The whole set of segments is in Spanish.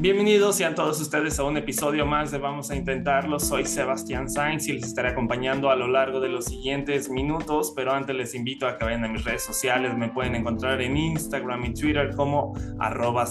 Bienvenidos sean todos ustedes a un episodio más de Vamos a Intentarlo. Soy Sebastián Sainz y les estaré acompañando a lo largo de los siguientes minutos, pero antes les invito a que vayan a mis redes sociales. Me pueden encontrar en Instagram y Twitter como arroba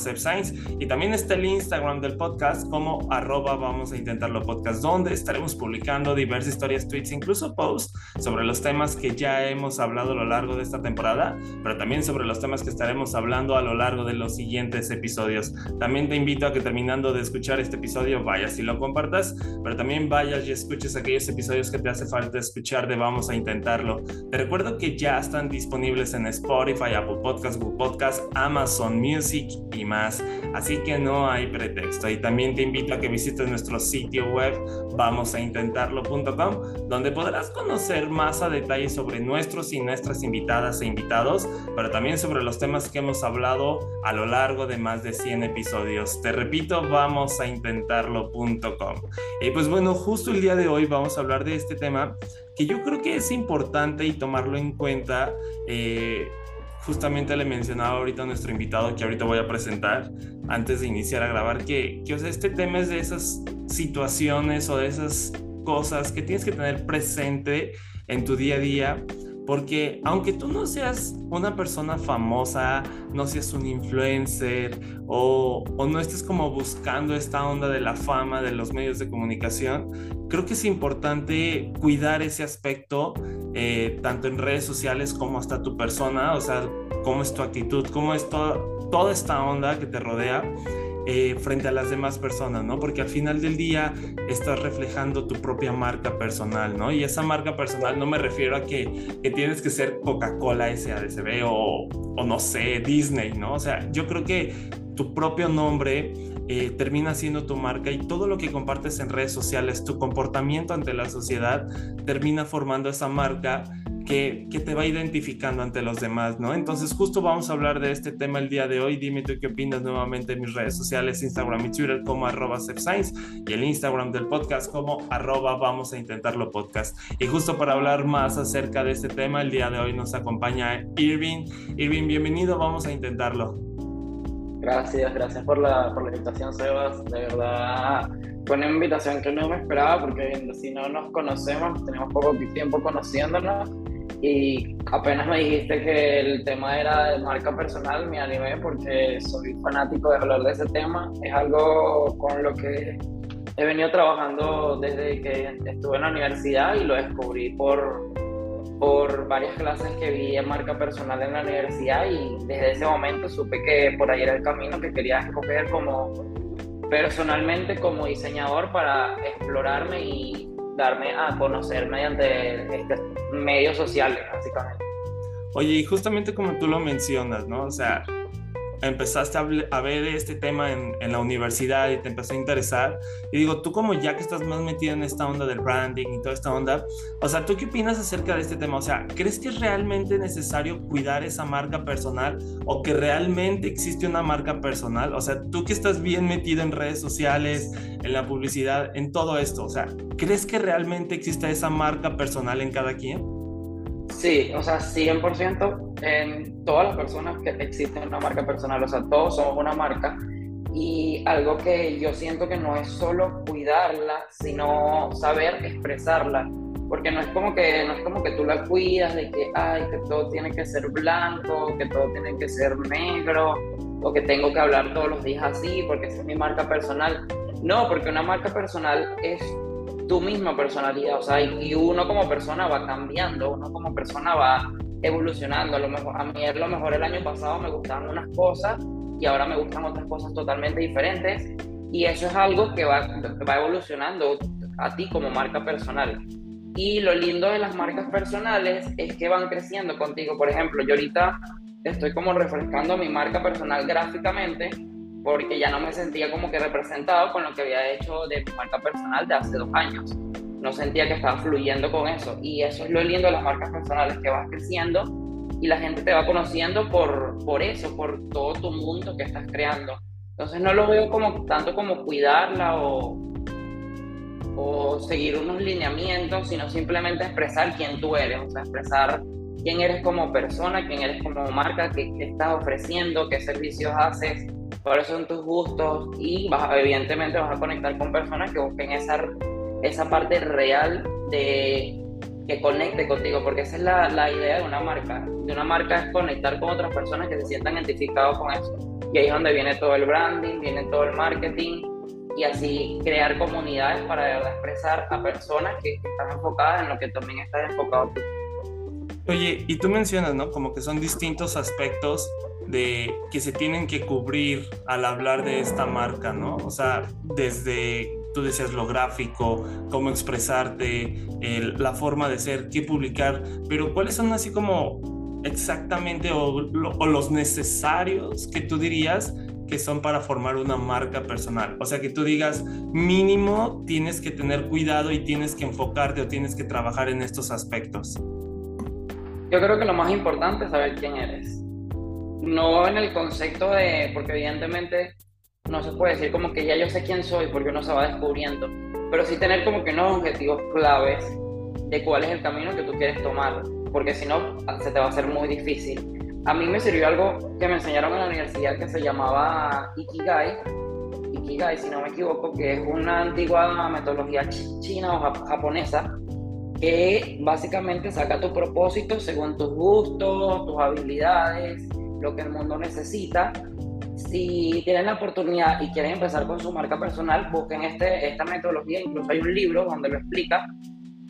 y también está el Instagram del podcast como arroba Vamos a Intentarlo Podcast, donde estaremos publicando diversas historias, tweets, incluso posts sobre los temas que ya hemos hablado a lo largo de esta temporada, pero también sobre los temas que estaremos hablando a lo largo de los siguientes episodios. También te invito a que terminando de escuchar este episodio vayas y lo compartas, pero también vayas y escuches aquellos episodios que te hace falta escuchar de Vamos a Intentarlo. Te recuerdo que ya están disponibles en Spotify, Apple Podcasts, Google Podcasts, Amazon Music y más, así que no hay pretexto. Y también te invito a que visites nuestro sitio web vamosaintentarlo.com, donde podrás conocer más a detalle sobre nuestros y nuestras invitadas e invitados, pero también sobre los temas que hemos hablado a lo largo de más de 100 episodios. Te repito, vamos a intentarlo.com. Y pues bueno, justo el día de hoy vamos a hablar de este tema que yo creo que es importante y tomarlo en cuenta. Eh, justamente le mencionaba ahorita a nuestro invitado que ahorita voy a presentar antes de iniciar a grabar que, que o este tema es de esas situaciones o de esas cosas que tienes que tener presente en tu día a día porque aunque tú no seas una persona famosa, no seas un influencer o, no estés como buscando esta onda de la fama de los medios de comunicación, creo que es importante cuidar ese aspecto eh, tanto en redes sociales como hasta tu persona, o sea, cómo es tu actitud, cómo es toda esta onda que te rodea eh, frente a las demás personas, ¿no? Porque al final del día estás reflejando tu propia marca personal, ¿no? Y esa marca personal no me refiero a que, que tienes que ser Coca-Cola SADCB o, o no sé, Disney, ¿no? O sea, yo creo que tu propio nombre eh, termina siendo tu marca y todo lo que compartes en redes sociales, tu comportamiento ante la sociedad, termina formando esa marca que, te va identificando ante los demás, ¿no? Entonces justo vamos a hablar de este tema el día de hoy. Dime tú qué opinas nuevamente en mis redes sociales, Instagram y Twitter como arroba Science y el Instagram del podcast como arroba vamos a intentarlo podcast. Y justo para hablar más acerca de este tema, el día de hoy nos acompaña Irving. Irving, bienvenido, vamos a intentarlo. Gracias, gracias por la, por la invitación, Sebas. De verdad, fue una invitación que no me esperaba porque si no nos conocemos, tenemos poco tiempo conociéndonos y apenas me dijiste que el tema era de marca personal, me animé porque soy fanático de hablar de ese tema. Es algo con lo que he venido trabajando desde que estuve en la universidad y lo descubrí por, por varias clases que vi en marca personal en la universidad y desde ese momento supe que por ahí era el camino que quería escoger como personalmente como diseñador para explorarme y darme a conocer mediante estos medios sociales, básicamente. Oye, y justamente como tú lo mencionas, ¿no? O sea, empezaste a, ver este tema en, en, la universidad y te empezó a interesar. Y digo, tú como ya que estás más metido en esta onda del branding y toda esta onda, o sea, ¿tú qué opinas acerca de este tema? O sea, ¿crees que es realmente necesario cuidar esa marca personal o que realmente existe una marca personal? O sea, tú que estás bien metido en redes sociales, en la publicidad, en todo esto, o sea, ¿crees que realmente existe esa marca personal en cada quien? Sí, o sea, 100% en todas las personas que existen una marca personal, o sea, todos somos una marca y algo que yo siento que no es solo cuidarla, sino saber expresarla, porque no es como que no es como que tú la cuidas de que ay, que todo tiene que ser blanco, que todo tiene que ser negro o que tengo que hablar todos los días así porque es mi marca personal. No, porque una marca personal es tu misma personalidad, o sea, y uno como persona va cambiando, uno como persona va evolucionando. A, lo mejor, a mí a lo mejor el año pasado me gustaban unas cosas y ahora me gustan otras cosas totalmente diferentes y eso es algo que va, va evolucionando a ti como marca personal. Y lo lindo de las marcas personales es que van creciendo contigo. Por ejemplo, yo ahorita estoy como refrescando mi marca personal gráficamente porque ya no me sentía como que representado con lo que había hecho de mi marca personal de hace dos años. No sentía que estaba fluyendo con eso. Y eso es lo lindo de las marcas personales, que vas creciendo y la gente te va conociendo por, por eso, por todo tu mundo que estás creando. Entonces no lo veo como tanto como cuidarla o, o seguir unos lineamientos, sino simplemente expresar quién tú eres, o sea, expresar quién eres como persona, quién eres como marca, qué, qué estás ofreciendo, qué servicios haces, cuáles son tus gustos y vas, evidentemente vas a conectar con personas que busquen esa, esa parte real de que conecte contigo, porque esa es la, la, idea de una marca. De una marca es conectar con otras personas que se sientan identificados con eso. Y ahí es donde viene todo el branding, viene todo el marketing y así crear comunidades para expresar a personas que están enfocadas en lo que también estás enfocado tú. Oye, y tú mencionas, ¿no? Como que son distintos aspectos de que se tienen que cubrir al hablar de esta marca, ¿no? O sea, desde, tú decías lo gráfico, cómo expresarte, la forma de ser, qué publicar, pero ¿cuáles son así como exactamente o, o los necesarios que tú dirías que son para formar una marca personal. O sea, que tú digas, mínimo tienes que tener cuidado y tienes que enfocarte o tienes que trabajar en estos aspectos. Yo creo que lo más importante es saber quién eres no en el concepto de, porque evidentemente no se puede decir como que ya yo sé quién soy porque uno se va descubriendo, pero sí tener como que unos objetivos claves de cuál es el camino que tú quieres tomar, porque si no se te va a hacer muy difícil. A mí me sirvió algo que me enseñaron en la universidad que se llamaba Ikigai, Ikigai si no me equivoco, que es una antigua metodología china o japonesa que básicamente saca tu propósito según tus gustos, tus habilidades, lo que el mundo necesita. Si tienen la oportunidad y quieren empezar con su marca personal, busquen este, esta metodología, incluso hay un libro donde lo explica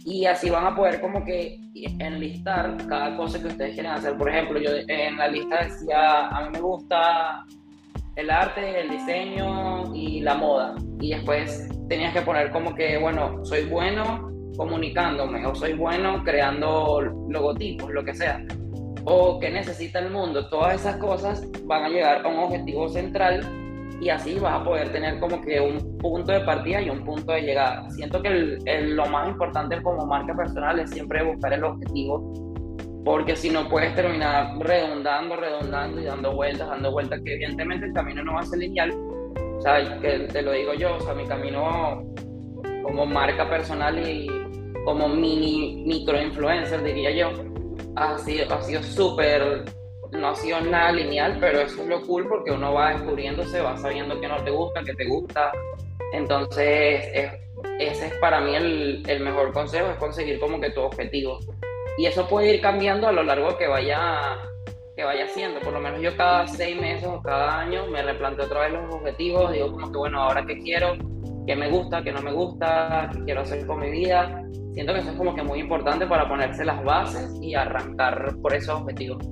y así van a poder como que enlistar cada cosa que ustedes quieren hacer. Por ejemplo, yo en la lista decía, a mí me gusta el arte, el diseño y la moda. Y después tenías que poner como que, bueno, soy bueno comunicándome o soy bueno creando logotipos, lo que sea o qué necesita el mundo, todas esas cosas van a llegar a un objetivo central y así vas a poder tener como que un punto de partida y un punto de llegada. Siento que lo más importante como marca personal es siempre buscar el objetivo, porque si no puedes terminar redondando, redondando y dando vueltas, dando vueltas, que evidentemente el camino no va a ser lineal. O sea, que te lo digo yo, o sea, mi camino como marca personal y como mini micro influencer, diría yo, ha sido, ha sido súper, no ha sido nada lineal, pero eso es lo cool porque uno va descubriéndose, va sabiendo que no te gusta, que te gusta. Entonces, ese es para mí el, el, mejor consejo, es conseguir como que tu objetivo. Y eso puede ir cambiando a lo largo que vaya, que vaya haciendo. Por lo menos yo cada seis meses o cada año me replanteo otra vez los objetivos, digo como que bueno, ahora qué quiero, qué me gusta, qué no me gusta, qué quiero hacer con mi vida siento que eso es como que muy importante para ponerse las bases y arrancar por esos objetivos.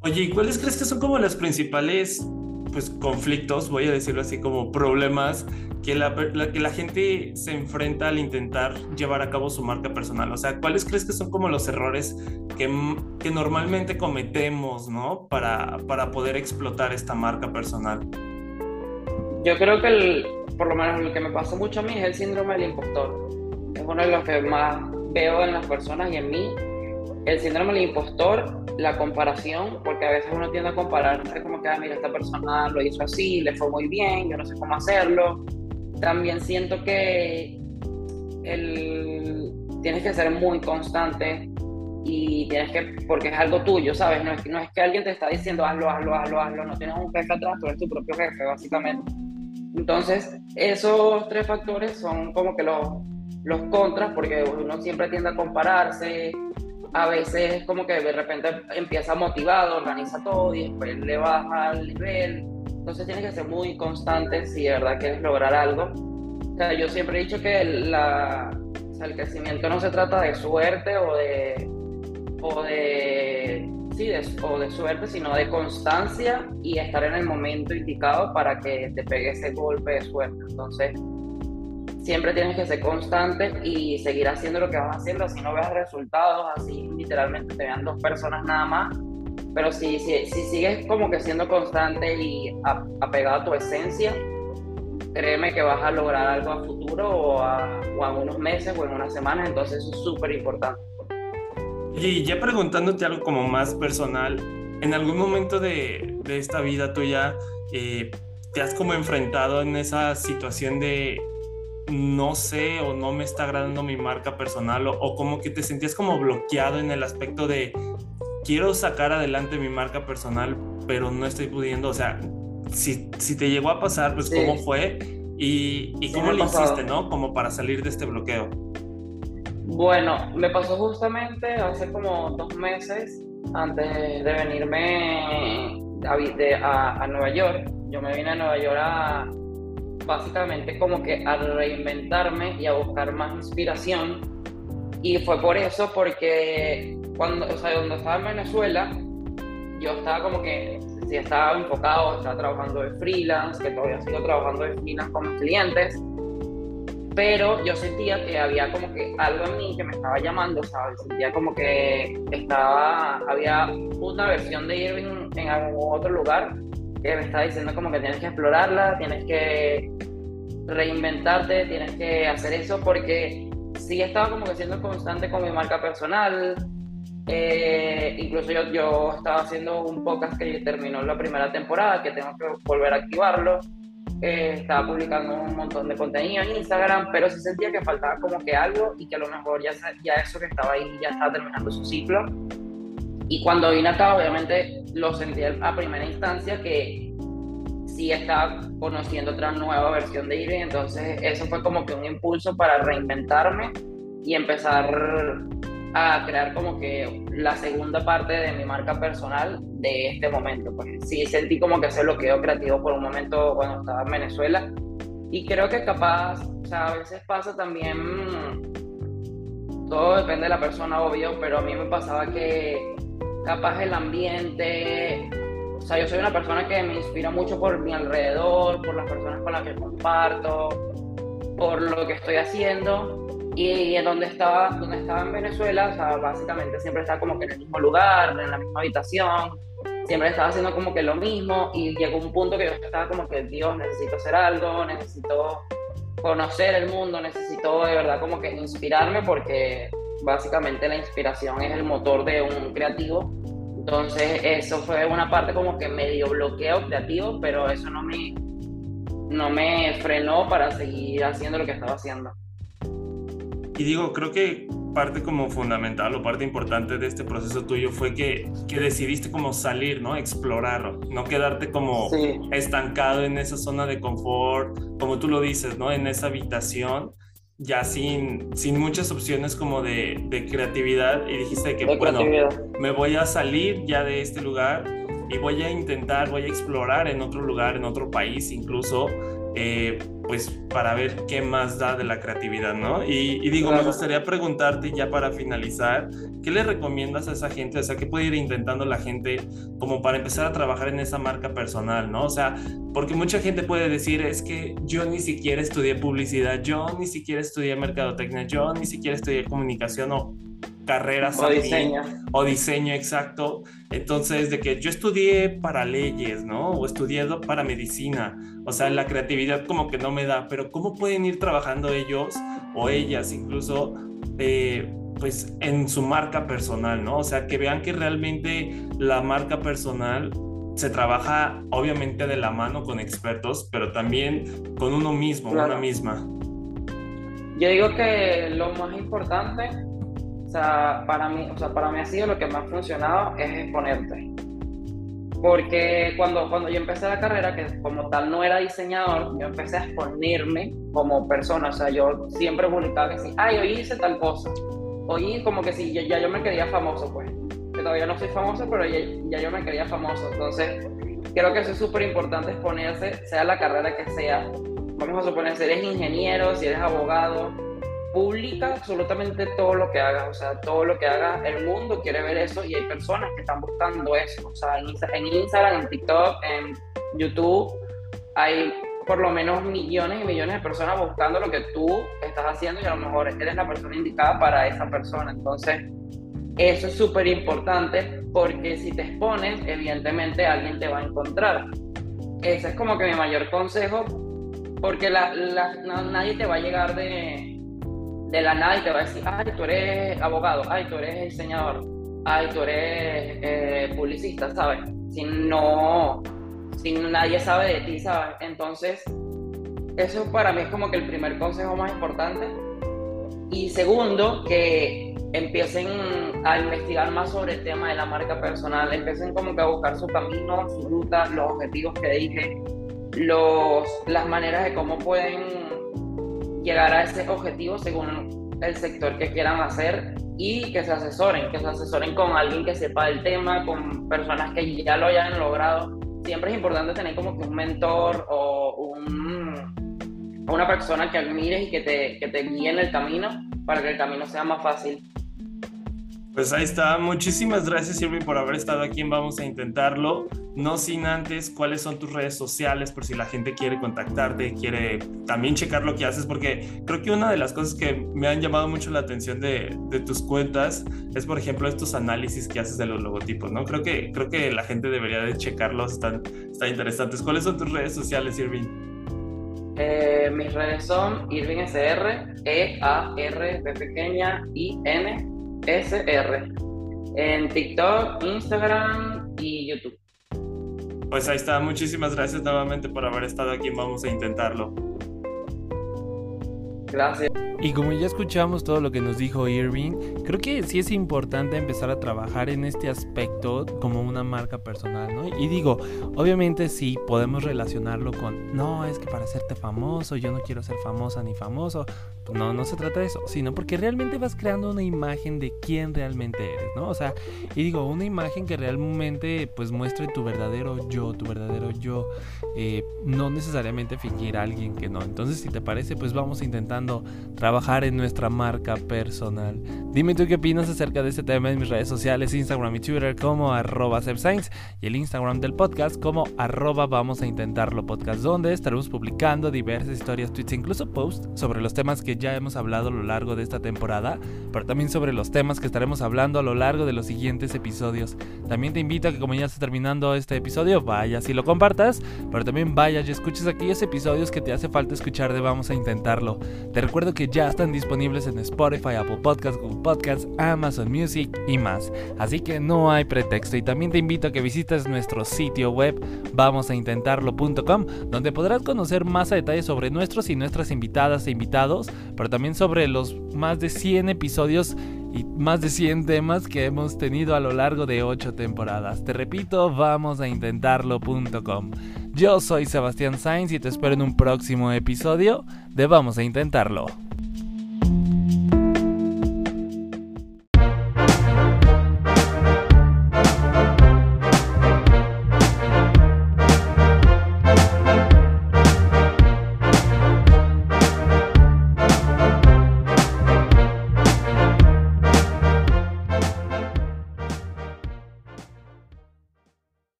Oye, ¿y cuáles crees que son como los principales pues, conflictos, voy a decirlo así, como problemas que la, que la gente se enfrenta al intentar llevar a cabo su marca personal? O sea, ¿cuáles crees que son como los errores que, que normalmente cometemos, ¿no? Para, para poder explotar esta marca personal. Yo creo que el, por lo menos lo que me pasa mucho a mí es el síndrome del impostor es uno de los que más veo en las personas y en mí. El síndrome del impostor, la comparación, porque a veces uno tiende a compararse como que, ah, mira, esta persona lo hizo así, le fue muy bien, yo no sé cómo hacerlo. También siento que el, tienes que ser muy constante y tienes que, porque es algo tuyo, ¿sabes? No es, no es que alguien te está diciendo hazlo, hazlo, hazlo, hazlo, no tienes un jefe atrás, tú eres tu propio jefe, básicamente. Entonces, esos tres factores son como que los los contras, porque uno siempre tiende a compararse, a veces como que de repente empieza motivado, organiza todo y después le baja el nivel. Entonces tienes que ser muy constante si de verdad quieres lograr algo. O sea, yo siempre he dicho que la, el crecimiento no se trata de suerte o de, o de, de, o de suerte, sino de constancia y estar en el momento indicado para que te pegue ese golpe de suerte. Entonces, siempre tienes que ser constante y seguir haciendo lo que vas haciendo, así no veas resultados, así literalmente te vean dos personas nada más, pero si, si, si sigues como que siendo constante y apegado a tu esencia, créeme que vas a lograr algo a futuro o a, o a unos meses o en unas semanas, entonces eso es súper importante. Y ya preguntándote algo como más personal, ¿en algún momento de, de esta vida tuya eh, te has como enfrentado en esa situación de no sé o no me está agradando mi marca personal o, o, como que te sentías como bloqueado en el aspecto de quiero sacar adelante mi marca personal pero no estoy pudiendo, o sea, si, si te llegó a pasar, pues cómo fue y, y cómo lo hiciste, ¿no? Como para salir de este bloqueo. Bueno, me pasó justamente hace como dos meses antes de venirme a, Nueva York. Yo me vine a Nueva York a básicamente como que a reinventarme y a buscar más inspiración. Y fue por eso, porque cuando, o sea, cuando estaba en Venezuela, yo estaba como que, si estaba enfocado, estaba trabajando de freelance, que todavía sigo trabajando de freelance con mis clientes, pero yo sentía que había como que algo en mí que me estaba llamando, ¿sabes? Sentía como que estaba, había una versión de Irving en algún otro lugar que me estaba diciendo como que tienes que explorarla, tienes que reinventarte, tienes que hacer eso porque sí estaba como que siendo constante con mi marca personal, eh, incluso yo, yo estaba haciendo un podcast que terminó la primera temporada, que tengo que volver a activarlo. Eh, estaba publicando un montón de contenido en Instagram, pero sí sentía que faltaba como que algo y que a lo mejor ya, ya eso que estaba ahí ya estaba terminando su ciclo. Y cuando vine acá, obviamente lo sentí a primera instancia que sí estaba conociendo otra nueva versión de Irving, entonces eso fue como que un impulso para reinventarme y empezar a crear como que la segunda parte de mi marca personal de este momento. Pues sí sentí como que ese bloqueo creativo por un momento cuando estaba en Venezuela y creo que capaz, o sea, a veces pasa también, todo depende de la persona, obvio, pero a mí me pasaba que capaz el ambiente, o sea, yo soy una persona que me inspira mucho por mi alrededor, por las personas con las que comparto, por lo que estoy haciendo y en donde estaba, donde estaba en Venezuela, o sea, básicamente siempre estaba como que en el mismo lugar, en la misma habitación, siempre estaba haciendo como que lo mismo y llegó un punto que yo estaba como que, Dios, necesito hacer algo, necesito conocer el mundo, necesito de verdad como que inspirarme porque básicamente la inspiración es el motor de un creativo. Entonces eso fue una parte como que medio bloqueo creativo, pero eso no me, no me frenó para seguir haciendo lo que estaba haciendo. Y digo, creo que parte como fundamental o parte importante de este proceso tuyo fue que, que decidiste como salir, ¿no? Explorarlo, no quedarte como estancado en esa zona de confort, como tú lo dices, ¿no? En esa habitación, ya sin, sin muchas opciones como de, de creatividad y dijiste que, bueno, me voy a salir ya de este lugar y voy a intentar, voy a explorar en otro lugar, en otro país incluso, eh, pues para ver qué más da de la creatividad, ¿no? Y, digo, me gustaría preguntarte ya para finalizar, ¿qué le recomiendas a esa gente? O sea, ¿qué puede ir intentando la gente como para empezar a trabajar en esa marca personal, ¿no? O sea, porque mucha gente puede decir, es que yo ni siquiera estudié publicidad, yo ni siquiera estudié mercadotecnia, yo ni siquiera estudié comunicación o carreras o diseño. o diseño exacto. Entonces, de que yo estudié para leyes, ¿no? O estudié para medicina. O sea, la creatividad como que no me da, pero ¿cómo pueden ir trabajando ellos o ellas incluso? Eh, pues en su marca personal, ¿no? O sea, que vean que realmente la marca personal se trabaja obviamente de la mano con expertos, pero también con uno mismo, una misma. Yo digo que lo más importante o sea, para mí, o sea, para mí ha sido lo que más ha funcionado es exponerte. Porque cuando, cuando yo empecé la carrera, que como tal no era diseñador, yo empecé a exponerme como persona. O sea, yo siempre publicaba que sí, ay, hoy hice tal cosa. Hoy como que sí, ya, yo me quería famoso, pues. Que todavía no soy famoso, pero ya, ya yo me quería famoso. Entonces, creo que eso es súper importante exponerse, sea la carrera que sea. Vamos a suponer si eres ingeniero, si eres abogado, publica absolutamente todo lo que hagas, o sea, todo lo que hagas, el mundo quiere ver eso y hay personas que están buscando eso, o sea, en, Instagram, en TikTok, en YouTube, hay por lo menos millones y millones de personas buscando lo que tú estás haciendo y a lo mejor eres la persona indicada para esa persona. Entonces, eso es súper importante porque si te expones, evidentemente alguien te va a encontrar. Ese es como que mi mayor consejo, porque la, nadie te va a llegar de, de la nada y te va a decir, ay, tú eres abogado, ay, tú eres diseñador, ay, tú eres eh, publicista, ¿sabes? Si no, si nadie sabe de ti, ¿sabes? Entonces, eso para mí es como que el primer consejo más importante. Y segundo, que empiecen a investigar más sobre el tema de la marca personal, empiecen como que a buscar su camino, su ruta, los objetivos que dije, los, las maneras de cómo pueden llegar a ese objetivo según el sector que quieran hacer y que se asesoren, que se asesoren con alguien que sepa el tema, con personas que ya lo hayan logrado. Siempre es importante tener como que un mentor o un, una persona que admires y que te, que te guíe en el camino para que el camino sea más fácil. Pues ahí está. Muchísimas gracias, Irving, por haber estado aquí Vamos a Intentarlo. No sin antes, ¿cuáles son tus redes sociales por si la gente quiere contactarte, quiere también checar lo que haces? Porque creo que una de las cosas que me han llamado mucho la atención de, tus cuentas es, por ejemplo, estos análisis que haces de los logotipos, ¿no? Creo que, creo que la gente debería de checarlos, están, están interesantes. ¿Cuáles son tus redes sociales, Irving? Eh, mis redes son Irving SR, E A R P pequeña I N SR en TikTok, Instagram y YouTube. Pues ahí está, muchísimas gracias nuevamente por haber estado aquí, vamos a intentarlo. Gracias. Y como ya escuchamos todo lo que nos dijo Irving, creo que sí es importante empezar a trabajar en este aspecto como una marca personal, ¿no? Y digo, obviamente sí podemos relacionarlo con, no, es que para hacerte famoso, yo no quiero ser famosa ni famoso. No, no se trata de eso, sino porque realmente vas creando una imagen de quién realmente eres, ¿no? O sea, y digo, una imagen que realmente pues muestre tu verdadero yo, tu verdadero yo, eh, no necesariamente fingir a alguien que no. Entonces, si te parece, pues vamos trabajar en nuestra marca personal. Dime tú qué opinas acerca de este tema en mis redes sociales, Instagram y Twitter como arroba y el Instagram del podcast como arroba vamos a intentarlo podcast, donde estaremos publicando diversas historias, tweets e incluso posts sobre los temas que ya hemos hablado a lo largo de esta temporada, pero también sobre los temas que estaremos hablando a lo largo de los siguientes episodios. También te invito a que como ya está terminando este episodio, vayas y lo compartas, pero también vayas y escuches aquellos episodios que te hace falta escuchar de Vamos a Intentarlo. Te recuerdo que ya están disponibles en Spotify, Apple Podcasts, Google Podcasts, Amazon Music y más. Así que no hay pretexto y también te invito a que visites nuestro sitio web vamosaintentarlo.com donde podrás conocer más a detalle sobre nuestros y nuestras invitadas e invitados, pero también sobre los más de 100 episodios y más de 100 temas que hemos tenido a lo largo de 8 temporadas. Te repito, vamosaintentarlo.com. Yo soy Sebastián Sainz y te espero en un próximo episodio de Vamos a Intentarlo.